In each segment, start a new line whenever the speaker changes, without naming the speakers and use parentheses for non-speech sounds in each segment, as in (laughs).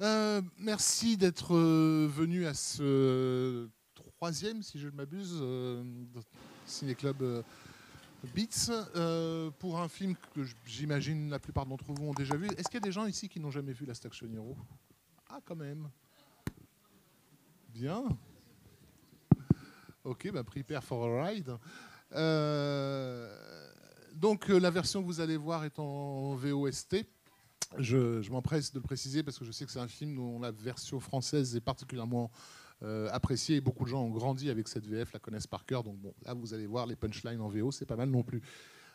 Euh, merci d'être euh, venu à ce troisième, si je ne m'abuse, euh, Ciné Club Beats, pour un film que j'imagine la plupart d'entre vous ont déjà vu. Est-ce qu'il y a des gens ici qui n'ont jamais vu La Station Hero Ah, quand même. Bien. Ok, bah, prepare for a ride. Donc, la version que vous allez voir est en VOST. Je, m'empresse de le préciser parce que je sais que c'est un film dont la version française est particulièrement euh, appréciée et beaucoup de gens ont grandi avec cette VF, la connaissent par cœur. Donc bon, là vous allez voir les punchlines en VO, c'est pas mal non plus.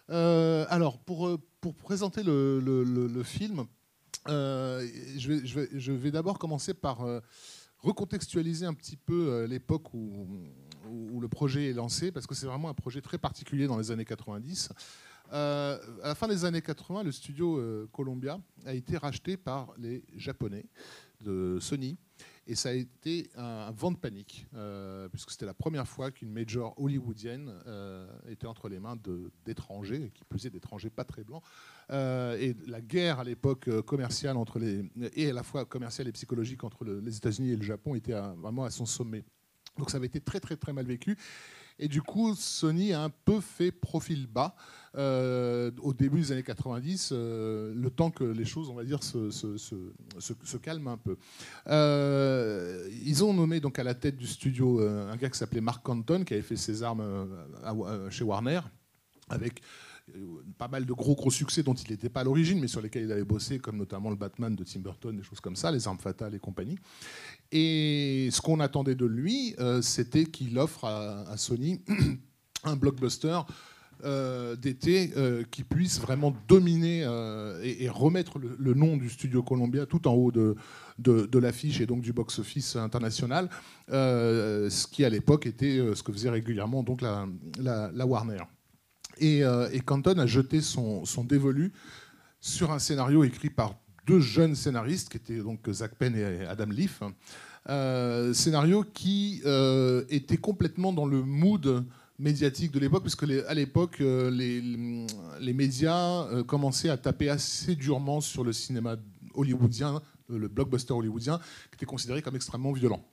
Euh, alors pour, euh, pour présenter le, le- film, je vais, je vais- d'abord commencer par recontextualiser un petit peu l'époque où- où le projet est lancé parce que c'est vraiment un projet très particulier dans les années 90. Euh, à la fin des années 80, le studio euh, Columbia a été racheté par les Japonais de Sony. Et ça a été un vent de panique, euh, puisque c'était la première fois qu'une major hollywoodienne était entre les mains d'étrangers, qui plus est d'étrangers pas très blancs. Et la guerre à l'époque commerciale entre les et à la fois commerciale et psychologique entre le- les États-Unis et le Japon était vraiment à son sommet. Donc ça avait été très très très mal vécu. Et du coup, Sony a un peu fait profil bas euh, au début des années 90, euh, le temps que les choses, on va dire, se, calment un peu. Euh, ils ont nommé donc à la tête du studio un gars qui s'appelait Mark Canton, qui avait fait ses armes chez Warner, avec pas mal de gros gros succès dont il n'était pas à l'origine, mais sur lesquels il avait bossé, comme notamment le Batman de Tim Burton, des choses comme ça, les armes fatales et compagnie. Et ce qu'on attendait de lui, euh, c'était qu'il offre à, Sony (clears throat) un blockbuster euh, d'été euh, qui puisse vraiment dominer euh, et, et remettre le, nom du studio Columbia tout en haut de, l'affiche et donc du box-office international, euh, ce qui à l'époque était euh, ce que faisait régulièrement donc la Warner. Et, euh, et Canton a jeté son, dévolu sur un scénario écrit par deux jeunes scénaristes, qui étaient donc Zach Penn et Adam Leaf. Euh, scénario qui euh, était complètement dans le mood médiatique de l'époque, puisque à l'époque, les, médias commençaient à taper assez durement sur le cinéma hollywoodien, le blockbuster hollywoodien, qui était considéré comme extrêmement violent.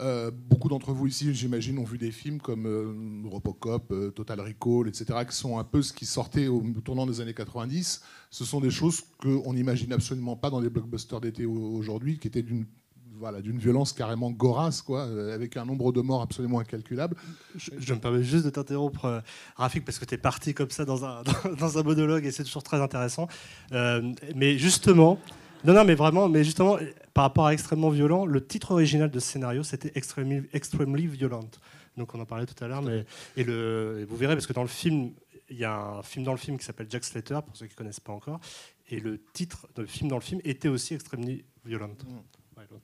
Euh, beaucoup d'entre vous ici, j'imagine, ont vu des films comme euh, Robocop, euh, Total Recall, etc., qui sont un peu ce qui sortait au tournant des années 90. Ce sont des choses qu'on n'imagine absolument pas dans les blockbusters d'été au- aujourd'hui, qui étaient d'une violence carrément gorasse, quoi, euh, avec un nombre de morts absolument incalculable.
Je, me permets juste de t'interrompre, Rafik, parce que tu es parti comme ça (laughs) dans un, monologue et c'est toujours très intéressant. Mais justement, non, non, mais vraiment, mais justement, par rapport à extrêmement violent, le titre original de ce scénario, c'était Extremely, Extremely Violent. Donc on en parlait tout à l'heure, mais et, le, et vous verrez, parce que dans le film, il y a un film dans le film qui s'appelle Jack Slater, pour ceux qui ne connaissent pas encore, et le titre du film dans le film était aussi Extremely Violent. Violent.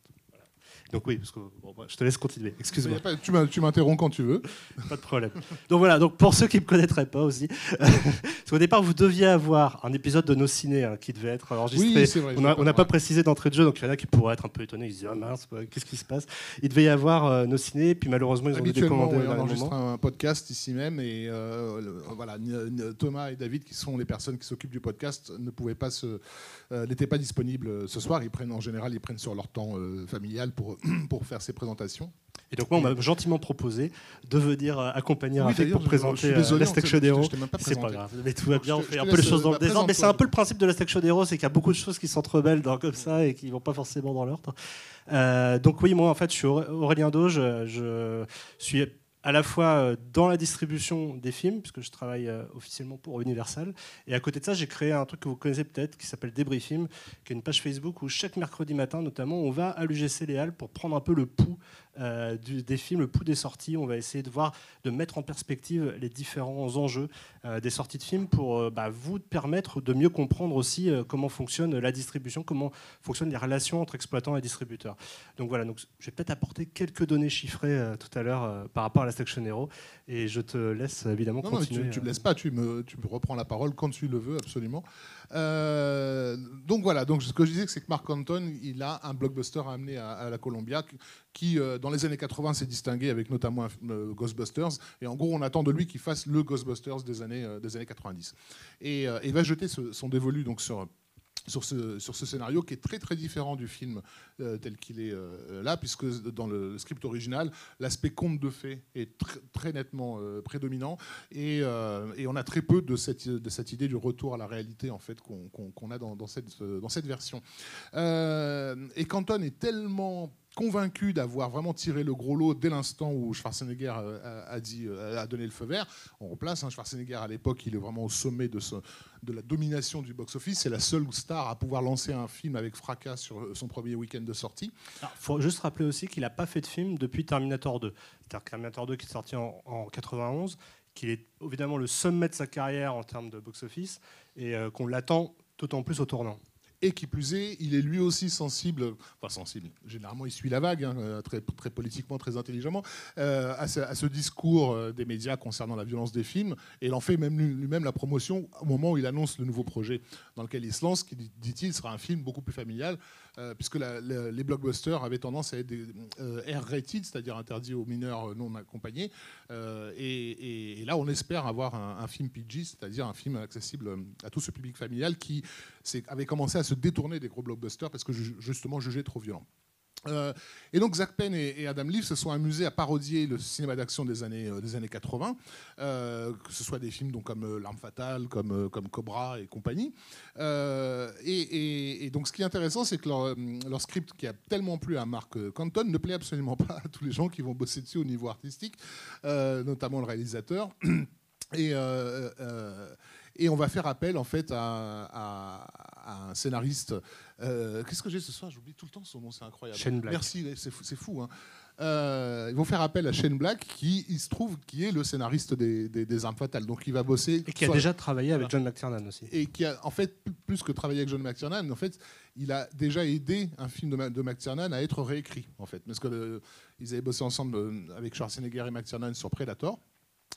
Donc oui, parce que, bon, bah, je te laisse continuer, excuse-moi.
Tu m'in- tu m'interromps quand tu veux.
Pas de problème. Donc voilà, donc pour ceux qui ne me connaîtraient pas aussi, (laughs) parce qu'au départ, vous deviez avoir un épisode de nos ciné hein, qui devait être enregistré.
Oui, c'est vrai.
on n'a pas précisé d'entrée de jeu, donc il y en a qui pourraient être un peu étonnés. Ils se disent Ah mince, qu'est-ce qui se passe? Il devait y avoir euh, nos ciné, puis malheureusement, ils ont
ouais,
au
on enregistre
moment.
un podcast ici même et euh, le- voilà, Thomas et David, qui sont les personnes qui s'occupent du podcast, ne pouvaient pas se, euh, n'étaient pas disponibles ce soir. Ils prennent en général, ils prennent sur leur temps familial pour (clears throat) pour faire ces présentations.
Et donc moi, on m'a gentiment proposé de venir euh, accompagner
Oui,
Rafik pour présenter
désolé,
euh, Hero.
même pas
C'est pas grave, mais tout va bien, on fait un peu les choses dans le désordre. Mais c'est un peu le principe de l'Astaction Hero, c'est qu'il y a beaucoup de choses qui s'entremêlent dans- comme ça et qui vont pas forcément dans l'ordre. Euh, donc oui, moi en fait, je suis Auré- Aurélien Doge, je, je suis à la fois euh, dans la distribution des films, puisque je travaille euh, officiellement pour Universal, et à côté de ça, j'ai créé un truc que vous connaissez peut-être, qui s'appelle Débris Film, qui est une page Facebook où chaque mercredi matin, notamment, on va à l'UGC Halles pour prendre un peu le pouls euh, du- des films, le pouls des sorties. On va essayer de voir, de mettre en perspective les différents enjeux euh, des sorties de films pour euh, bah, vous permettre de mieux comprendre aussi comment fonctionne la distribution, comment fonctionnent les relations entre exploitants et distributeurs. Donc voilà, donc, je vais peut-être apporter quelques données chiffrées tout à l'heure par rapport à la Section Hero et je te laisse évidemment
Non, non, mais
continuer.
tu, tu me
euh.
laisses pas, tu me, tu me reprends la parole quand tu le veux, absolument. Euh, donc voilà, donc ce que je disais, c'est que Mark Anton, il a un blockbuster à amener à, à la Columbia qui- euh, dans les années 80, s'est distingué avec notamment euh, Ghostbusters. Et en gros, on attend de lui qu'il fasse le Ghostbusters des années, euh, des années 90. Et euh, il va jeter son dévolu donc sur sur ce, sur ce scénario qui est très très différent du film tel qu'il est là, puisque dans le script original, l'aspect conte de fées est très nettement prédominant et, et, on a très peu de cette, de cette idée du retour à la réalité en fait qu'on a dans, dans, cette, dans cette version. et Canton est tellement convaincu d'avoir vraiment tiré le gros lot dès l'instant où Schwarzenegger euh, a, dit, euh, a donné le feu vert. On replace hein, Schwarzenegger à l'époque, il est vraiment au sommet de, la domination du box-office. C'est la seule star à pouvoir lancer un film avec fracas sur euh, son premier week-end de sortie.
Il faut juste rappeler aussi qu'il n'a pas fait de film depuis Terminator 2. Terminator 2 qui est sorti en, en 91, qu'il est évidemment le sommet de sa carrière en termes de box-office et qu'on l'attend d'autant plus au tournant.
Et qui plus est, il est lui aussi sensible, enfin sensible, généralement il suit la vague, hein, euh, très, très, politiquement, très intelligemment, euh, à, ce, discours euh, des médias concernant la violence des films. Et il en fait même lui-même la promotion au moment où il annonce le nouveau projet dans lequel il se lance, qui, dit-il, sera un film beaucoup plus familial, puisque les blockbusters avaient tendance à être des R-rated, c'est-à-dire interdits aux mineurs non accompagnés. Et, là, on espère avoir un, un film PG, c'est-à-dire un film accessible à tout ce public familial qui avait commencé à se détourner des gros blockbusters parce que justement jugé trop violent. Euh, et donc Zach Penn et, Adam Leaf se sont amusés à parodier le cinéma d'action des années, euh, des années 80, euh, que ce soit des films donc, comme L'Arme Fatale, comme, comme Cobra et compagnie. Et, donc ce qui est intéressant, c'est que leur, script, qui a tellement plu à Mark Canton, ne plaît absolument (laughs) pas à tous les gens qui vont bosser dessus au niveau artistique, notamment le réalisateur. Et, et on va faire appel en fait à, un scénariste. Euh, qu'est-ce que j'ai ce soir? J'oublie tout le temps son nom, c'est incroyable.
Shane Black.
Merci, c'est fou. Hein. Euh, ils vont faire appel à Shane Black, qui il se trouve qui est le scénariste des, des, Armes Fatales. Donc il va bosser.
Et qui a déjà travaillé avec John McTiernan aussi.
Et qui a en fait plus que travaillé avec John McTiernan, en fait il a déjà aidé un film de, de McTiernan à être réécrit en fait, parce que ils avaient bossé ensemble euh, avec Schwarzenegger et McTiernan sur Predator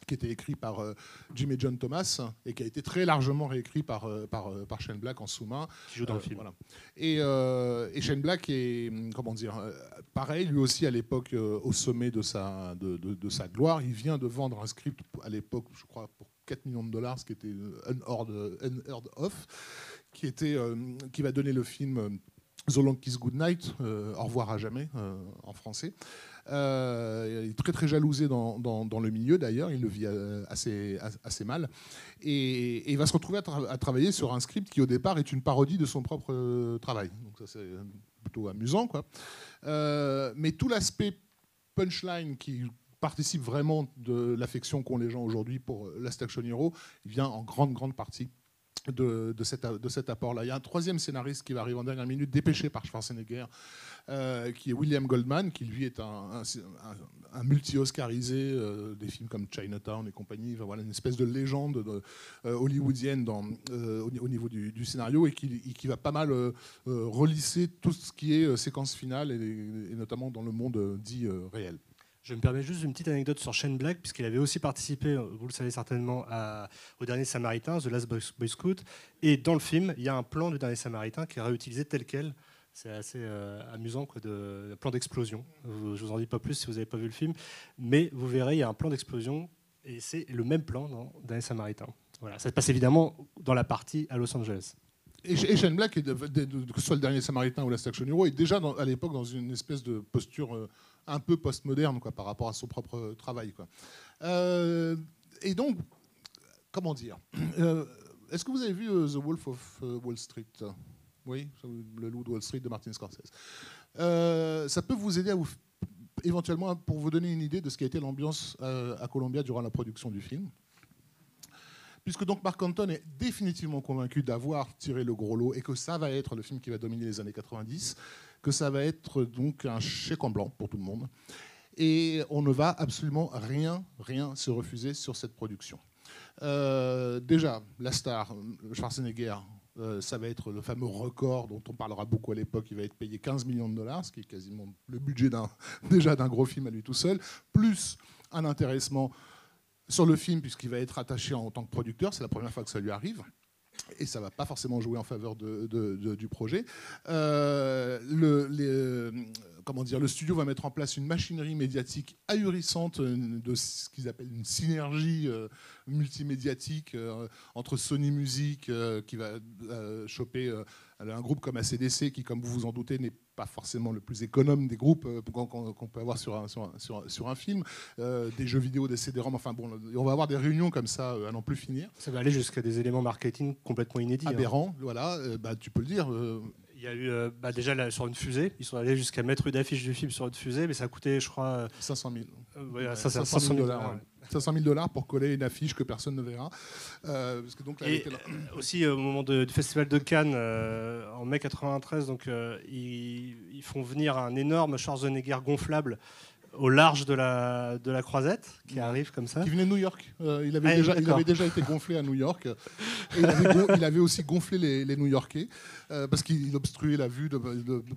qui était écrit par euh, Jim et John Thomas et qui a été très largement réécrit par, euh, par, euh, par Shane Black en sous-main.
Qui joue dans le film.
Et, et, Shane Black est, comment dire, pareil, lui aussi à l'époque au sommet de sa, de, de, sa gloire. Il vient de vendre un script à l'époque, je crois, pour 4 millions de dollars, ce qui était unheard, of, qui, était, qui va donner le film The Long Kiss Goodnight, Au revoir à jamais en français. Euh, il est très très jalousé dans, dans, le milieu d'ailleurs, il le vit euh, assez, assez mal. Et, il va se retrouver à, travailler sur un script qui au départ est une parodie de son propre euh, travail. Donc ça c'est plutôt amusant. Quoi. mais tout l'aspect punchline qui participe vraiment de l'affection qu'ont les gens aujourd'hui pour Last Action Hero, il vient en grande grande partie de, cet, apport-là. Il y a un troisième scénariste qui va arriver en dernière minute, dépêché par Schwarzenegger, euh, qui est William Goldman, qui lui est un, multi-oscarisé euh, des films comme Chinatown et compagnie, voilà, une espèce de légende euh, hollywoodienne au, niveau du, scénario et qui, va pas mal relisser tout ce qui est séquence finale et notamment dans le monde dit réel.
Je me permets juste une petite anecdote sur Shane Black, puisqu'il avait aussi participé, vous le savez certainement, au Dernier Samaritain, The Last Boy Scout. Et dans le film, il y a un plan du Dernier Samaritain qui est réutilisé tel quel. C'est assez euh, amusant, quoi, de, plan d'explosion. Je ne vous en dis pas plus si vous n'avez pas vu le film. Mais vous verrez, il y a un plan d'explosion, et c'est le même plan dans Dernier Samaritain. Voilà. Ça se passe évidemment dans la partie à Los Angeles.
Et, Shane Black, que ce soit le Dernier Samaritain ou la Action Hero, est déjà à l'époque dans une espèce de posture... Euh, un peu postmoderne quoi, par rapport à son propre travail. Quoi. Euh, et donc, comment dire euh, Est-ce que vous avez vu euh, The Wolf of Wall Street? Oui, le loup de Wall Street de Martin Scorsese. ça peut vous aider à vous, éventuellement pour vous donner une idée de ce qui a été l'ambiance à Columbia durant la production du film. Puisque donc Mark Anton est définitivement convaincu d'avoir tiré le gros lot et que ça va être le film qui va dominer les années 90 que ça va être donc un chèque en blanc pour tout le monde. Et on ne va absolument rien, rien se refuser sur cette production. Euh, déjà, la star, Schwarzenegger, euh, ça va être le fameux record dont on parlera beaucoup à l'époque. Il va être payé 15 millions de dollars, ce qui est quasiment le budget (laughs) déjà d'un gros film à lui tout seul, plus un intéressement sur le film puisqu'il va être attaché en tant que producteur. C'est la première fois que ça lui arrive et ça ne va pas forcément jouer en faveur du projet. Euh, comment dire, le studio va mettre en place une machinerie médiatique ahurissante de ce qu'ils appellent une synergie multimédiatique entre Sony Music qui va choper un groupe comme ACDC qui, comme vous vous en doutez, n'est pas forcément le plus économe des groupes euh, qu'on peut avoir sur un, sur un, film, euh, des jeux vidéo, des CD-ROM, enfin bon, on va avoir des réunions comme ça euh, à n'en plus finir.
Ça va aller jusqu'à des éléments marketing complètement inédits. Hein.
Aberrants, voilà, bah, tu peux le dire.
Il y a eu bah, déjà là, sur une fusée, ils sont allés jusqu'à mettre une affiche du film sur une fusée, mais ça a coûté, je crois.
500
000. 500 000 dollars.
500 000 dollars pour coller une affiche que personne ne verra.
Euh, parce que donc, et aussi au moment du festival de Cannes euh, en mai 93, donc euh, ils, ils, font venir un énorme Schwarzenegger gonflable au large de la, de la croisette, qui arrive comme ça.
Qui venait de New York. Euh, il, avait ah, déjà, il avait déjà été gonflé à New York. Et il, avait aussi gonflé les, les New-Yorkais, euh, parce qu'il obstruait la vue de,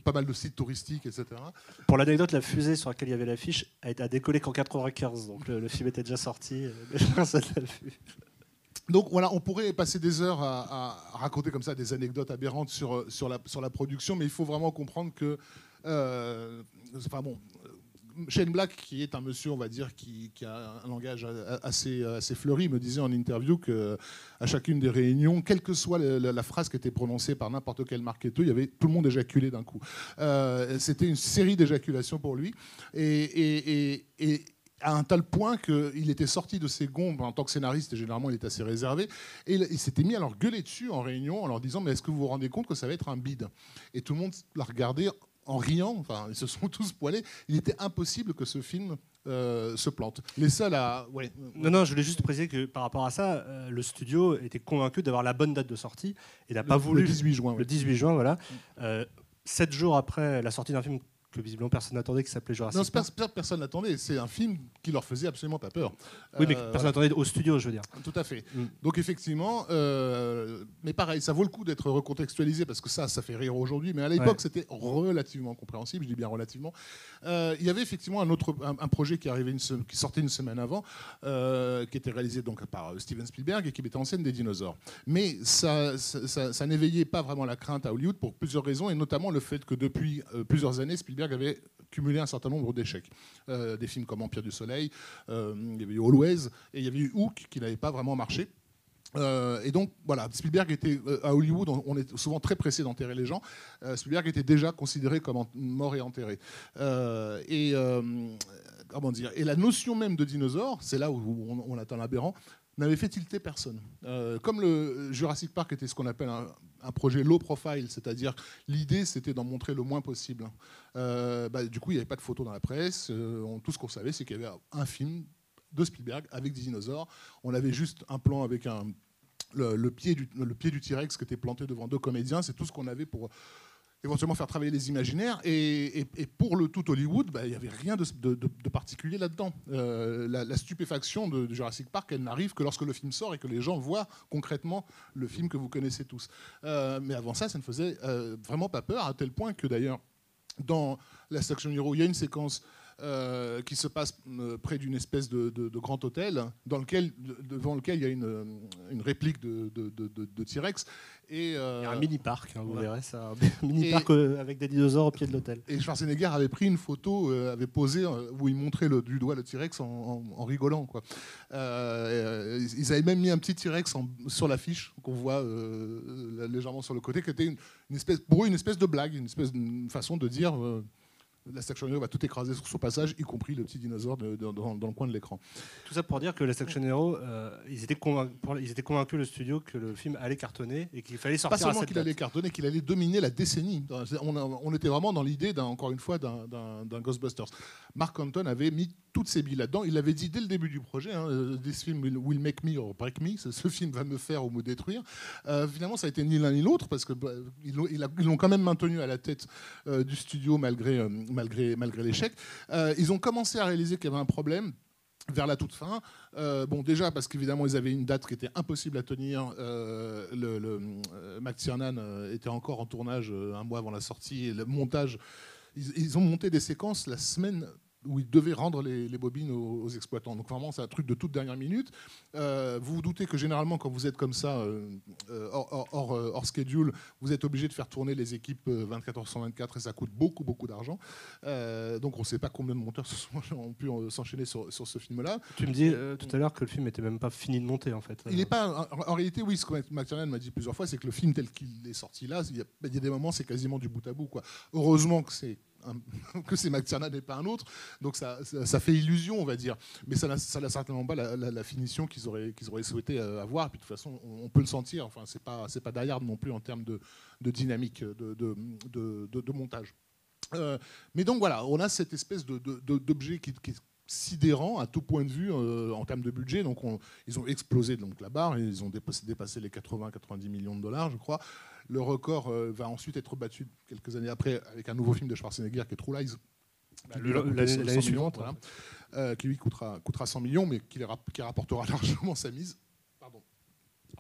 pas mal de sites touristiques, etc.
Pour l'anecdote, la fusée sur laquelle il y avait l'affiche a, été décollé qu'en 95, donc le, film était déjà sorti. (laughs)
Donc voilà, on pourrait passer des heures à, raconter comme ça des anecdotes aberrantes sur, sur, la, sur la production, mais il faut vraiment comprendre que... Euh, enfin bon, Shane Black, qui est un monsieur, on va dire, qui, a un langage assez, fleuri, me disait en interview que à chacune des réunions, quelle que soit la, phrase qui était prononcée par n'importe quel marketeur, il y avait tout le monde éjaculé d'un coup. Euh, c'était une série d'éjaculations pour lui. Et, à un tel point qu'il était sorti de ses gonds en tant que scénariste, et généralement il est assez réservé, et il, s'était mis à leur gueuler dessus en réunion en leur disant Mais est-ce que vous vous rendez compte que ça va être un bide? Et tout le monde l'a regardé en riant, enfin, ils se sont tous poilés. Il était impossible que ce film euh, se plante. Les seuls à. Ouais.
Non, non, je voulais juste préciser que par rapport à ça, euh, le studio était convaincu d'avoir la bonne date de sortie et n'a pas voulu.
Le 18 juin.
Le 18 juin, voilà. Euh, sept jours après la sortie d'un film que visiblement personne n'attendait, qui s'appelait Jurassic
Park. Non, personne n'attendait. C'est un film qui leur faisait absolument pas peur.
Oui, mais euh, personne n'attendait au studio, je veux dire.
Tout à fait. Mm. Donc effectivement, euh, mais pareil, ça vaut le coup d'être recontextualisé parce que ça, ça fait rire aujourd'hui, mais à l'époque, c'était relativement compréhensible. Je dis bien relativement. Euh, il y avait effectivement un autre un, projet qui arrivait une qui sortait une semaine avant, qui était réalisé donc par Steven Spielberg et qui mettait en scène des dinosaures. Mais ça, ça, ça n'éveillait pas vraiment la crainte à Hollywood pour plusieurs raisons, et notamment le fait que depuis plusieurs années, Spielberg avait cumulé un certain nombre d'échecs. Euh, des films comme Empire du Soleil, euh, il y avait eu Always, et il y avait eu Hook qui n'avait pas vraiment marché. Euh, et donc, voilà, Spielberg était à Hollywood, on, est souvent très pressé d'enterrer les gens. Spielberg était déjà considéré comme mort et enterré. et comment dire Et la notion même de dinosaure, c'est là où on, on atteint l'aberrant, n'avait fait tilter personne. Comme le Jurassic Park était ce qu'on appelle un, projet low profile, c'est-à-dire l'idée c'était d'en montrer le moins possible. Euh, bah, du coup, il n'y avait pas de photos dans la presse. Euh, tout ce qu'on savait, c'est qu'il y avait un film de Spielberg avec des dinosaures. On avait juste un plan avec un, le pied du T-Rex qui était planté devant deux comédiens. C'est tout ce qu'on avait pour éventuellement faire travailler les imaginaires. Et, pour le tout Hollywood, bah, il n'y avait rien de, particulier là-dedans. Euh, la, stupéfaction de, Jurassic Park, elle n'arrive que lorsque le film sort et que les gens voient concrètement le film que vous connaissez tous. Euh, mais avant ça, ça ne faisait euh, vraiment pas peur, à tel point que d'ailleurs, dans la section Hero, il y a une séquence euh, qui se passe euh, près d'une espèce de, grand hôtel dans lequel, devant lequel il y a une, une réplique de, T-Rex.
Et, euh, il y a un mini-parc, hein, vous verrez ça. (laughs) Un mini-parc avec des dinosaures au pied de l'hôtel.
Et Schwarzenegger avait pris une photo, avait posé, où il montrait le, du doigt le T-Rex en, rigolant. Quoi. ils avaient même mis un petit T-Rex sur l'affiche qu'on voit légèrement sur le côté, qui était une, espèce, pour eux une espèce de blague, une espèce de façon de dire la Section Hero va tout écraser sur son passage, y compris le petit dinosaure dans, le coin de l'écran.
Tout ça pour dire que la Section Hero, euh, ils, étaient ils étaient convaincus, le studio, que le film allait cartonner et qu'il fallait sortir
Pas seulement qu'il allait cartonner, qu'il allait dominer la décennie. On, était vraiment dans l'idée, encore une fois, d'un Ghostbusters. Mark Anton avait mis toutes ses billes là-dedans. Il l'avait dit dès le début du projet, hein, euh, This film will make me or break me, ce film va me faire ou me détruire. Euh, finalement, ça a été ni l'un ni l'autre, parce qu'ils bah, l'ont quand même maintenu à la tête du studio malgré malgré, malgré l'échec. Euh, ils ont commencé à réaliser qu'il y avait un problème vers la toute fin. Euh, bon, déjà parce qu'évidemment ils avaient une date qui était impossible à tenir. Euh, le, le Max Tiernan était encore en tournage un mois avant la sortie le montage. Ils, ont monté des séquences la semaine où ils devaient rendre les, bobines aux, exploitants. Donc vraiment, c'est un truc de toute dernière minute. Euh, vous vous doutez que généralement, quand vous êtes comme ça, euh, euh, hors, schedule, vous êtes obligé de faire tourner les équipes 24 h 124 et ça coûte beaucoup, beaucoup d'argent. donc on ne sait pas combien de monteurs (laughs) ont pu s'enchaîner sur, ce film-là.
Tu me dis tout à l'heure que le film n'était même pas fini de monter, en fait.
Il n'est pas. En, réalité, oui, ce que McTiernan m'a dit plusieurs fois, c'est que le film tel qu'il est sorti là, il y, a, il y a des moments, c'est quasiment du bout à bout. Quoi. Heureusement que c'est (laughs) que c'est McTiernan et pas un autre. Donc ça, fait illusion, on va dire. Mais ça n'a certainement pas la, finition qu'ils auraient, souhaité euh, avoir. Puis de toute façon, on, peut le sentir. Enfin, c'est pas, non plus en termes de, dynamique de, de, montage. Euh, mais donc voilà, on a cette espèce d'objet qui, qui, sidérant à tout point de vue euh, en termes de budget. Donc ils ont explosé donc, la barre, ils ont dépassé, dépassé les 80-90 millions de dollars, je crois. Le record euh, va ensuite être battu quelques années après avec un nouveau film de Schwarzenegger qui est True Lies.
Bah, l'année suivante,
voilà, euh, qui lui coûtera, coûtera 100 millions, mais qui, qui rapportera (laughs) largement sa mise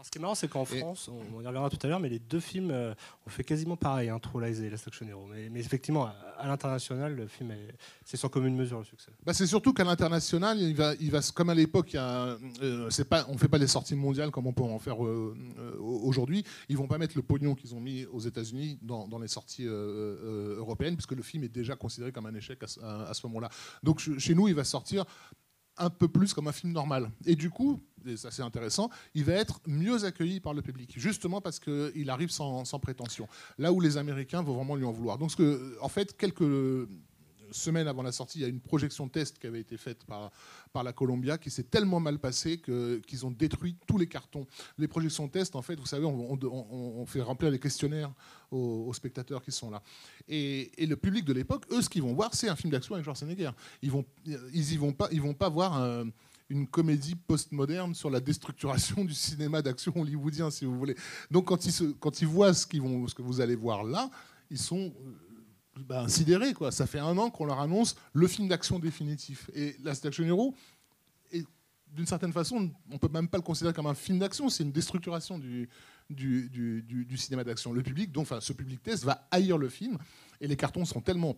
ce qui est marrant, c'est qu'en France, on, y reviendra tout à l'heure, mais les deux films euh, ont fait quasiment pareil, hein, True Lies et Last Action Hero. Mais, mais effectivement, à, l'international, le film, c'est sans commune mesure le succès.
Bah, c'est surtout qu'à l'international, il va, il va, comme à l'époque, euh, pas, on ne fait pas les sorties mondiales comme on peut en faire euh, aujourd'hui. Ils vont pas mettre le pognon qu'ils ont mis aux États-Unis dans, les sorties européennes, puisque le film est déjà considéré comme un échec à, à ce moment-là. Donc chez nous, il va sortir un peu plus comme un film normal. Et du coup, et ça c'est intéressant, il va être mieux accueilli par le public, justement parce qu'il arrive sans, prétention. Là où les Américains vont vraiment lui en vouloir. Donc, en fait, quelques semaine avant la sortie, il y a une projection test qui avait été faite par, par la Columbia qui s'est tellement mal passée qu'ils ont détruit tous les cartons. Les projections test, en fait, vous savez, on, fait remplir les questionnaires aux, spectateurs qui sont là. Et, le public de l'époque, eux, ce qu'ils vont voir, c'est un film d'action avec Schwarzenegger. Ils vont, ils y vont pas, ils vont pas voir une comédie postmoderne sur la déstructuration du cinéma d'action hollywoodien, si vous voulez. Donc, quand ils, se, quand ils voient ce, qu'ils vont, ce que vous allez voir là, ils sont ben, sidérés. Quoi. Ça fait un an qu'on leur annonce le film d'action définitif. Et Last Action Hero, d'une certaine façon, on ne peut même pas le considérer comme un film d'action, c'est une déstructuration du, cinéma d'action. Le public, ce public test va haïr le film, et les cartons sont tellement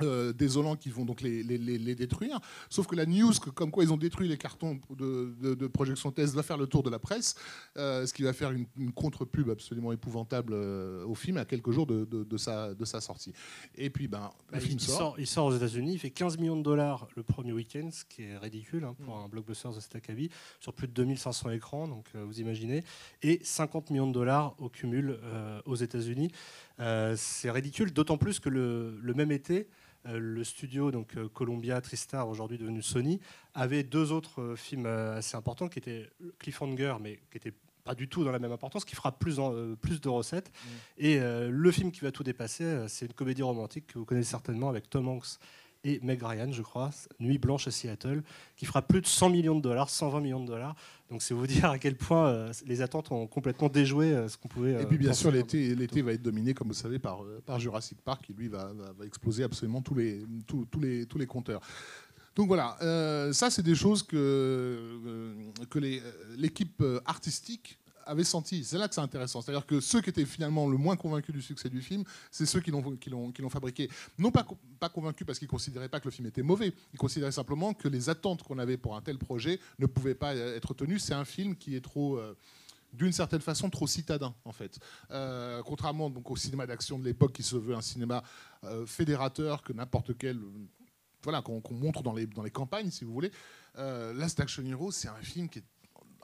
euh, désolants qui vont donc les, les, détruire. Sauf que la news, que, comme quoi ils ont détruit les cartons de, de, projection test, va faire le tour de la presse, euh, ce qui va faire une, contre-pub absolument épouvantable euh, au film à quelques jours de, de, sa, de sa sortie. Et puis, ben, le bah, film
il
sort.
Il sort aux États-Unis, il fait 15 millions de dollars le premier week-end, ce qui est ridicule hein, pour mm. un blockbuster de cet acabit, sur plus de 2500 écrans, donc vous imaginez, et 50 millions de dollars au cumul aux États-Unis. C'est ridicule, d'autant plus que le, le même été, euh, le studio, donc euh, Columbia, Tristar, aujourd'hui devenu Sony, avait deux autres euh, films assez importants qui étaient Cliffhanger, mais qui étaient pas du tout dans la même importance, qui fera plus, plus de recettes. Mm. Et le film qui va tout dépasser, c'est une comédie romantique que vous connaissez certainement avec Tom Hanks et Meg Ryan, je crois, Nuit blanche à Seattle, qui fera plus de 100 millions de dollars, 120 millions de dollars. Donc c'est vous (laughs) dire à quel point euh, les attentes ont complètement déjoué euh, ce qu'on pouvait.
et puis bien sûr, l'été, l'été va être dominé, comme vous savez, par, euh, par Jurassic Park, qui lui va, va, exploser absolument tous les, tous, tous les, tous les compteurs. Donc voilà, ça c'est des choses que, que l'équipe artistique avait senti. C'est là que c'est intéressant. C'est-à-dire que ceux qui étaient finalement le moins convaincus du succès du film, c'est ceux qui l'ont, fabriqué. Non pas, pas convaincus parce qu'ils ne considéraient pas que le film était mauvais, ils considéraient simplement que les attentes qu'on avait pour un tel projet ne pouvaient pas être tenues. C'est un film qui est trop... Euh, d'une certaine façon trop citadin en fait. Euh, contrairement donc au cinéma d'action de l'époque qui se veut un cinéma euh, fédérateur que n'importe quel voilà qu'on, montre dans les dans les campagnes si vous voulez. Last Action Hero c'est un film qui est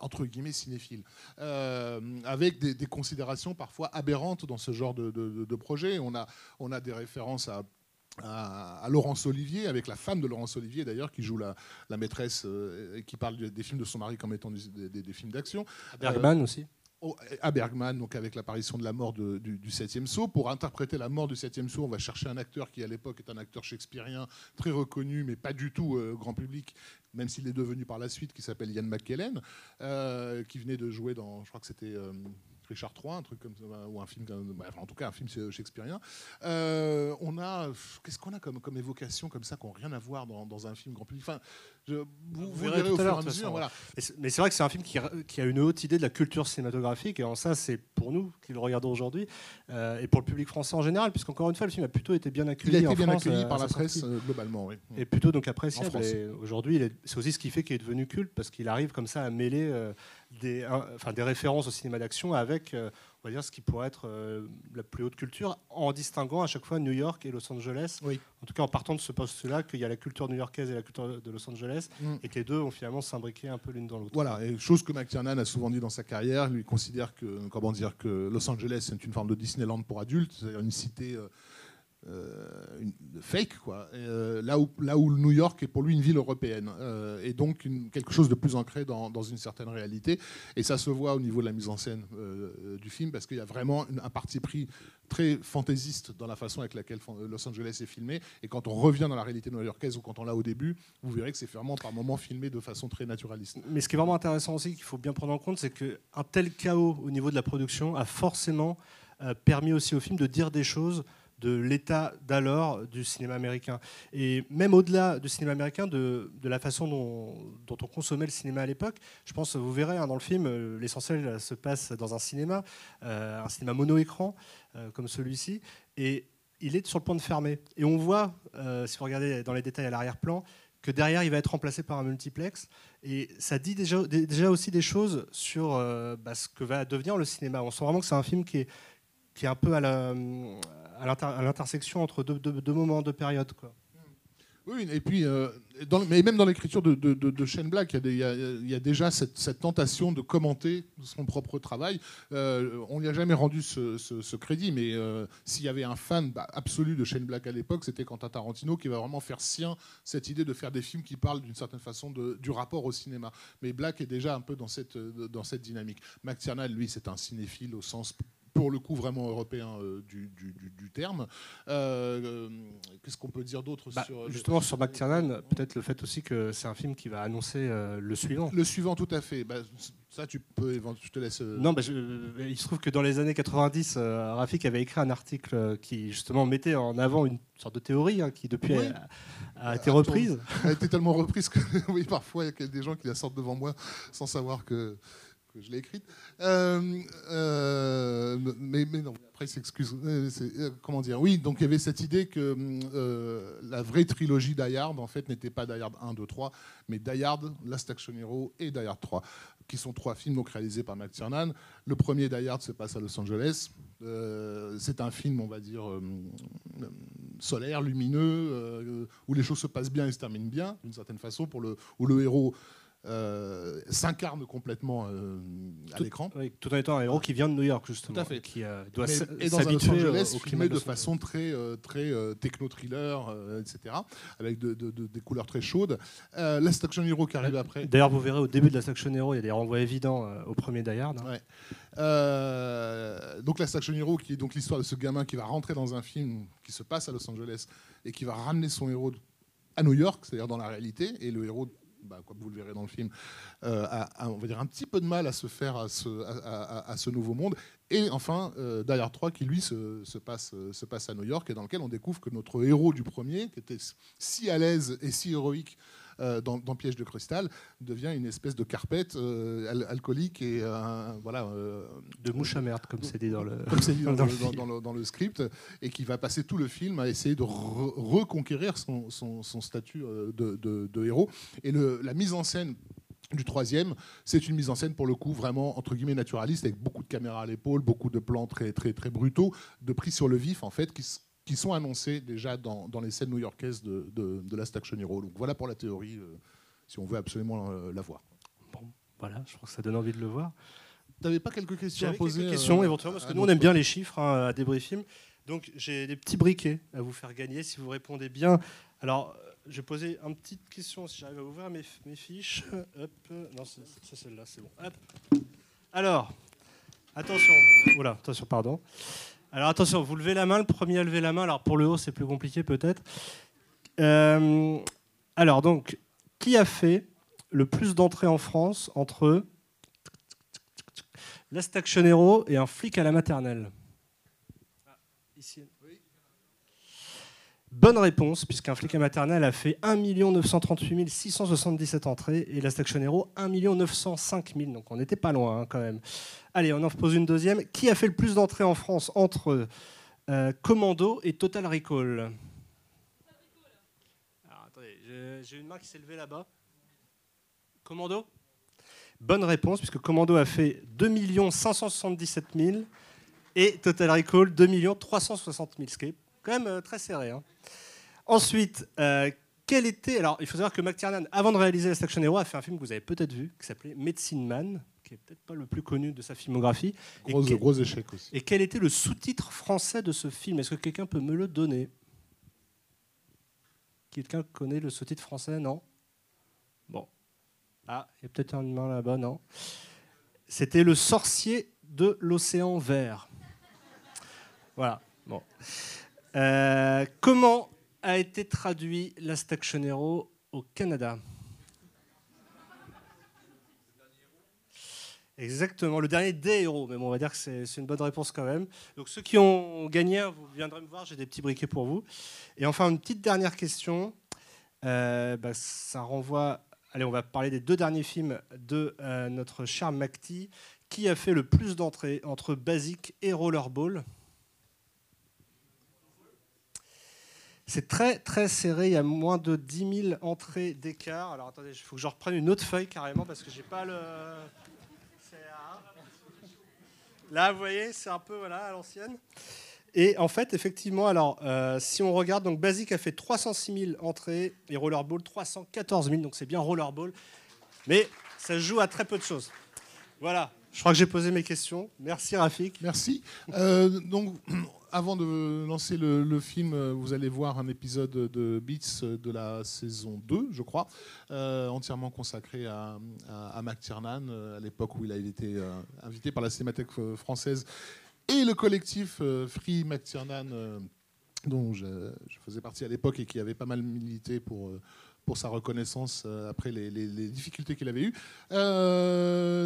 entre guillemets cinéphile, euh, avec des, considérations parfois aberrantes dans ce genre de, projet. On a, on a des références à à, Laurence Olivier, avec la femme de Laurence Olivier d'ailleurs, qui joue la, maîtresse euh, et qui parle des films de son mari comme étant des, films d'action.
Bergman aussi
à Bergman, donc avec l'apparition de la mort du, du, septième saut. Pour interpréter la mort du septième saut, on va chercher un acteur qui à l'époque est un acteur shakespearien très reconnu, mais pas du tout euh, grand public, même s'il est devenu par la suite, qui s'appelle Ian McKellen, euh, qui venait de jouer dans, je crois que c'était euh, Richard III, un truc comme ça, ou un film, en tout cas un film shakespearien. on a qu'est-ce qu'on a comme, comme évocation comme ça qui n'ont rien à voir dans, un film grand public? Je,
vous, vous, verrez au fur et à mesure. Voilà. Mais c'est vrai que c'est un film qui, qui, a une haute idée de la culture cinématographique, et en ça, c'est pour nous qui le regardons aujourd'hui, euh, et pour le public français en général, puisqu'encore une fois, le film a plutôt été bien accueilli.
Il a été
bien
accueilli par la presse globalement, oui.
Et plutôt donc appréciable. Aujourd'hui, c'est aussi ce qui fait qu'il est devenu culte, parce qu'il arrive comme ça à mêler des, enfin, des références au cinéma d'action avec on va dire, ce qui pourrait être euh, la plus haute culture, en distinguant à chaque fois New York et Los Angeles.
Oui.
En tout cas, en partant de ce poste-là, qu'il y a la culture new-yorkaise et la culture de Los Angeles, mm. et que les deux ont finalement s'imbriqué un peu l'une dans l'autre.
Voilà, et chose que McTiernan a souvent dit dans sa carrière, lui considère que, comment dire, que Los Angeles est une forme de Disneyland pour adultes, c'est-à-dire une cité. Euh, une, fake, quoi. Euh, là, où, là où New York est pour lui une ville européenne, euh, et donc quelque chose de plus ancré dans, dans, une certaine réalité. Et ça se voit au niveau de la mise en scène du film, parce qu'il y a vraiment un parti pris très fantaisiste dans la façon avec laquelle Los Angeles est filmé. Et quand on revient dans la réalité new-yorkaise ou quand on l'a au début, vous verrez que c'est vraiment par moments filmé de façon très naturaliste.
Mais ce qui est vraiment intéressant aussi, qu'il faut bien prendre en compte, c'est qu'un tel chaos au niveau de la production a forcément permis aussi au film de dire des choses de l'état d'alors du cinéma américain. Et même au-delà du cinéma américain, de, la façon dont, on consommait le cinéma à l'époque, je pense, vous verrez hein, dans le film, euh, l'essentiel se passe dans un cinéma, euh, un cinéma mono-écran, euh, comme celui-ci, et il est sur le point de fermer. Et on voit, si vous regardez dans les détails à l'arrière-plan, que derrière, il va être remplacé par un multiplex. Et ça dit déjà, déjà aussi des choses sur bah, ce que va devenir le cinéma. On sent vraiment que c'est un film qui est, qui est un peu à la, à l'intersection entre deux, moments, deux périodes.
Oui, et puis, euh, mais même dans l'écriture de, Shane Black, il y, a, déjà cette, tentation de commenter son propre travail. Euh, on lui a jamais rendu ce, crédit, mais euh, s'il y avait un fan bah, absolu de Shane Black à l'époque, c'était Quentin Tarantino qui va vraiment faire sien cette idée de faire des films qui parlent d'une certaine façon du rapport au cinéma. Mais Black est déjà un peu dans cette, dans cette dynamique. McTiernan, lui, c'est un cinéphile au sens pour le coup vraiment européen euh, du, terme. Euh, euh, qu'est-ce qu'on peut dire d'autre
bah, sur Justement sur McTiernan, peut-être le fait aussi que c'est un film qui va annoncer le suivant.
Le suivant, tout à fait. Bah, ça, tu peux, je te laisse.
Non, bah, il se trouve que dans les années 90, Rafik avait écrit un article qui justement mettait en avant une sorte de théorie hein, qui depuis a, été reprise.
a été tellement reprise que (laughs) oui, parfois il y a des gens qui la sortent devant moi sans savoir que je l'ai écrite. Euh, euh, mais, non, après, s'excuse. Euh, comment dire? Oui, donc il y avait cette idée que la vraie trilogie d'Ayard, en fait, n'était pas d'Ayard 1, 2, 3, mais d'Ayard, Last Action Hero et d'Ayard 3, qui sont trois films réalisés par Matt Tiernan. Le premier d'Ayard se passe à Los Angeles. c'est un film, on va dire, solaire, lumineux, où les choses se passent bien et se terminent bien, d'une certaine façon, pour le, où le héros euh, s'incarne complètement euh, à l'écran.
tout en étant un héros qui vient de New York, justement.
Tout à fait.
Qui euh, doit
s'habituer au, climat de, façon très, très techno-thriller, etc., avec des couleurs très chaudes. Last Action Hero qui arrive après.
D'ailleurs, vous verrez au début de Last Action Hero, il y a des renvois évidents au premier Die Hard.
Hein. donc Last Action Hero, qui est donc l'histoire de ce gamin qui va rentrer dans un film qui se passe à Los Angeles et qui va ramener son héros à New York, c'est-à-dire dans la réalité, et le héros bah, comme vous le verrez dans le film, euh, a, on va dire un petit peu de mal à se faire à ce, nouveau monde. Et enfin, euh, derrière 3 qui lui se, passe, se passe à New York et dans lequel on découvre que notre héros du premier, qui était si à l'aise et si héroïque euh, dans, Piège de cristal devient une espèce de carpette euh, alcoolique et voilà euh,
de mouche à merde comme c'est dit dans le
dans, le, script et qui va passer tout le film à essayer de reconquérir son, son, statut de, héros. Et le, la mise en scène du troisième, c'est une mise en scène pour le coup vraiment entre guillemets naturaliste avec beaucoup de caméras à l'épaule, beaucoup de plans très très très brutaux, de pris sur le vif en fait, qui, qui sont annoncés déjà dans, les scènes new-yorkaises de, de, de Last Action Hero. Donc voilà pour la théorie, euh, si on veut absolument euh, la, voir.
Bon, voilà, je crois que ça donne envie de le voir.
Tu n'avais pas quelques questions à poser
quelques questions euh, éventuellement, parce que nous on aime bien les chiffres hein, à Débriefing. Donc j'ai des petits briquets à vous faire gagner si vous répondez bien. Alors, je vais poser une petite question si j'arrive à ouvrir mes, mes fiches. Hop. Non, c'est celle-là, c'est bon. Hop. Alors, attention. Voilà, attention, pardon. Alors attention, vous levez la main, le premier à lever la main. Alors pour le haut, c'est plus compliqué peut-être. Euh, alors donc, qui a fait le plus d'entrées en France entre Last Action Hero et un flic à la maternelle? Ah, Ici. Bonne réponse, puisqu'un flic à maternelle a fait 1 938 677 entrées et la Station Hero 1 905 000. Donc on n'était pas loin hein, quand même. Allez, on en pose une deuxième. Qui a fait le plus d'entrées en France entre euh, Commando et Total Recall? Attendez, j'ai une main qui s'est levée là-bas. Commando? Bonne réponse, puisque Commando a fait 2 577 000 et Total Recall 2 360 000, ce quand même euh, très serré. Hein. Ensuite, euh, quel était. Alors, il faut savoir que McTiernan, avant de réaliser Last Action Hero, a fait un film que vous avez peut-être vu, qui s'appelait Medicine Man, qui est peut-être pas le plus connu de sa filmographie.
Gros,
et
gros échec aussi.
Et quel était le sous-titre français de ce film? Est-ce que quelqu'un peut me le donner? Quelqu'un connaît le sous-titre français? Non? Bon. Ah, il y a peut-être un humain là-bas, non? C'était Le sorcier de l'océan vert. Voilà. Bon. Euh, comment a été traduit Last Action Hero au Canada? Exactement, le dernier des héros, mais bon, on va dire que c'est une bonne réponse quand même. Donc ceux qui ont gagné, vous viendrez me voir, j'ai des petits briquets pour vous. Et enfin, une petite dernière question. Euh, bah, ça renvoie Allez, on va parler des deux derniers films de euh, notre cher McTee. Qui a fait le plus d'entrées entre Basic et Rollerball? C'est très très serré, il y a moins de 10 000 entrées d'écart. Alors attendez, il faut que je reprenne une autre feuille carrément parce que j'ai pas le. Là, vous voyez, c'est un peu voilà, à l'ancienne. Et en fait, effectivement, alors, euh, si on regarde, donc Basic a fait 306 000 entrées et Rollerball 314 000, donc c'est bien Rollerball. Mais ça se joue à très peu de choses. Voilà, je crois que j'ai posé mes questions. Merci Rafik.
Merci. Euh, donc, avant de lancer le, film, vous allez voir un épisode de Beats de la saison 2, je crois, euh, entièrement consacré à, à, Mac Tiernan, à l'époque où il a été invité par la Cinémathèque française et le collectif euh, Free McTiernan, euh, dont je, faisais partie à l'époque et qui avait pas mal milité pour, euh, pour sa reconnaissance après les, difficultés qu'il avait eues.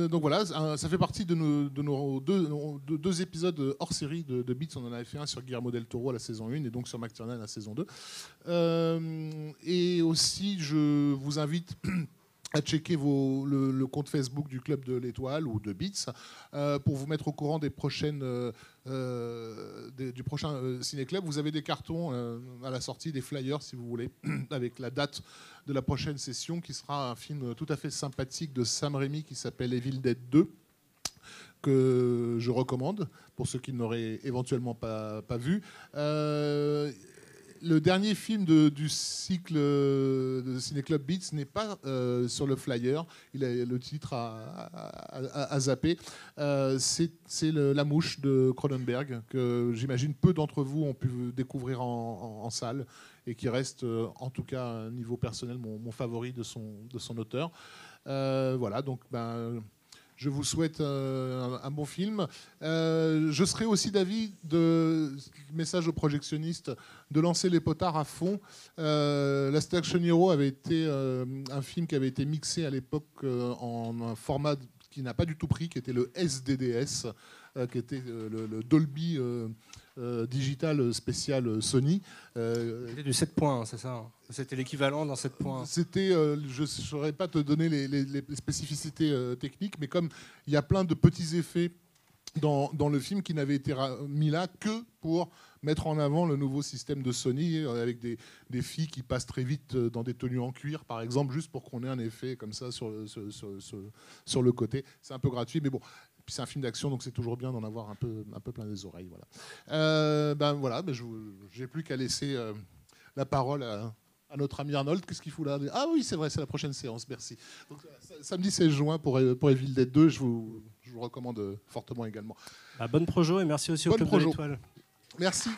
donc voilà, ça fait partie de nos, de nos deux, épisodes hors série de, de, Beats. On en avait fait un sur Guillermo del Toro à la saison 1 et donc sur McTiernan à la saison 2. et aussi, je vous invite (clears throat) à checker vos, le, compte Facebook du Club de l'Étoile ou de Beats euh, pour vous mettre au courant des prochaines, euh, euh, du prochain Ciné-Club. Vous avez des cartons à la sortie, des flyers si vous voulez, (clears throat) avec la date de la prochaine session qui sera un film tout à fait sympathique de Sam Raimi qui s'appelle Evil Dead 2 que je recommande pour ceux qui n'auraient éventuellement pas, pas vu le dernier film du cycle de Ciné Club Beats n'est pas euh, sur le flyer. Il a le titre à, zapper. Euh, c'est La Mouche de Cronenberg, que j'imagine peu d'entre vous ont pu découvrir en, salle et qui reste, euh, en tout cas, niveau personnel, mon, favori de son, de son auteur. voilà, donc ben, je vous souhaite euh, un, bon film. Euh, je serai aussi d'avis, de message aux projectionnistes, de lancer les potards à fond. Euh, Last Hero avait été euh, un film qui avait été mixé à l'époque en un format qui n'a pas du tout pris, qui était le SDDS, qui était le Dolby euh, digital spécial Sony.
Euh, C'était du 7 points, c'est ça hein. C'était l'équivalent dans 7 points
C'était, euh, je ne saurais pas te donner les, spécificités techniques, mais comme il y a plein de petits effets dans, dans, le film qui n'avaient été mis là que pour mettre en avant le nouveau système de Sony avec des, des, filles qui passent très vite dans des tenues en cuir, par exemple, juste pour qu'on ait un effet comme ça sur, sur, sur, sur le côté. C'est un peu gratuit, mais bon, puis c'est un film d'action, donc c'est toujours bien d'en avoir un peu, un peu plein des oreilles. Voilà. Euh, ben voilà, ben je n'ai plus qu'à laisser euh, la parole à, notre ami Arnold. Qu'est-ce qu'il fout là? Ah oui, c'est vrai, c'est la prochaine séance. Merci. Donc, samedi 16 juin pour, pour Evil Dead 2, je vous, je vous recommande fortement également.
Bah, bonne projo et merci aussi au Club de l'Étoile.
Merci.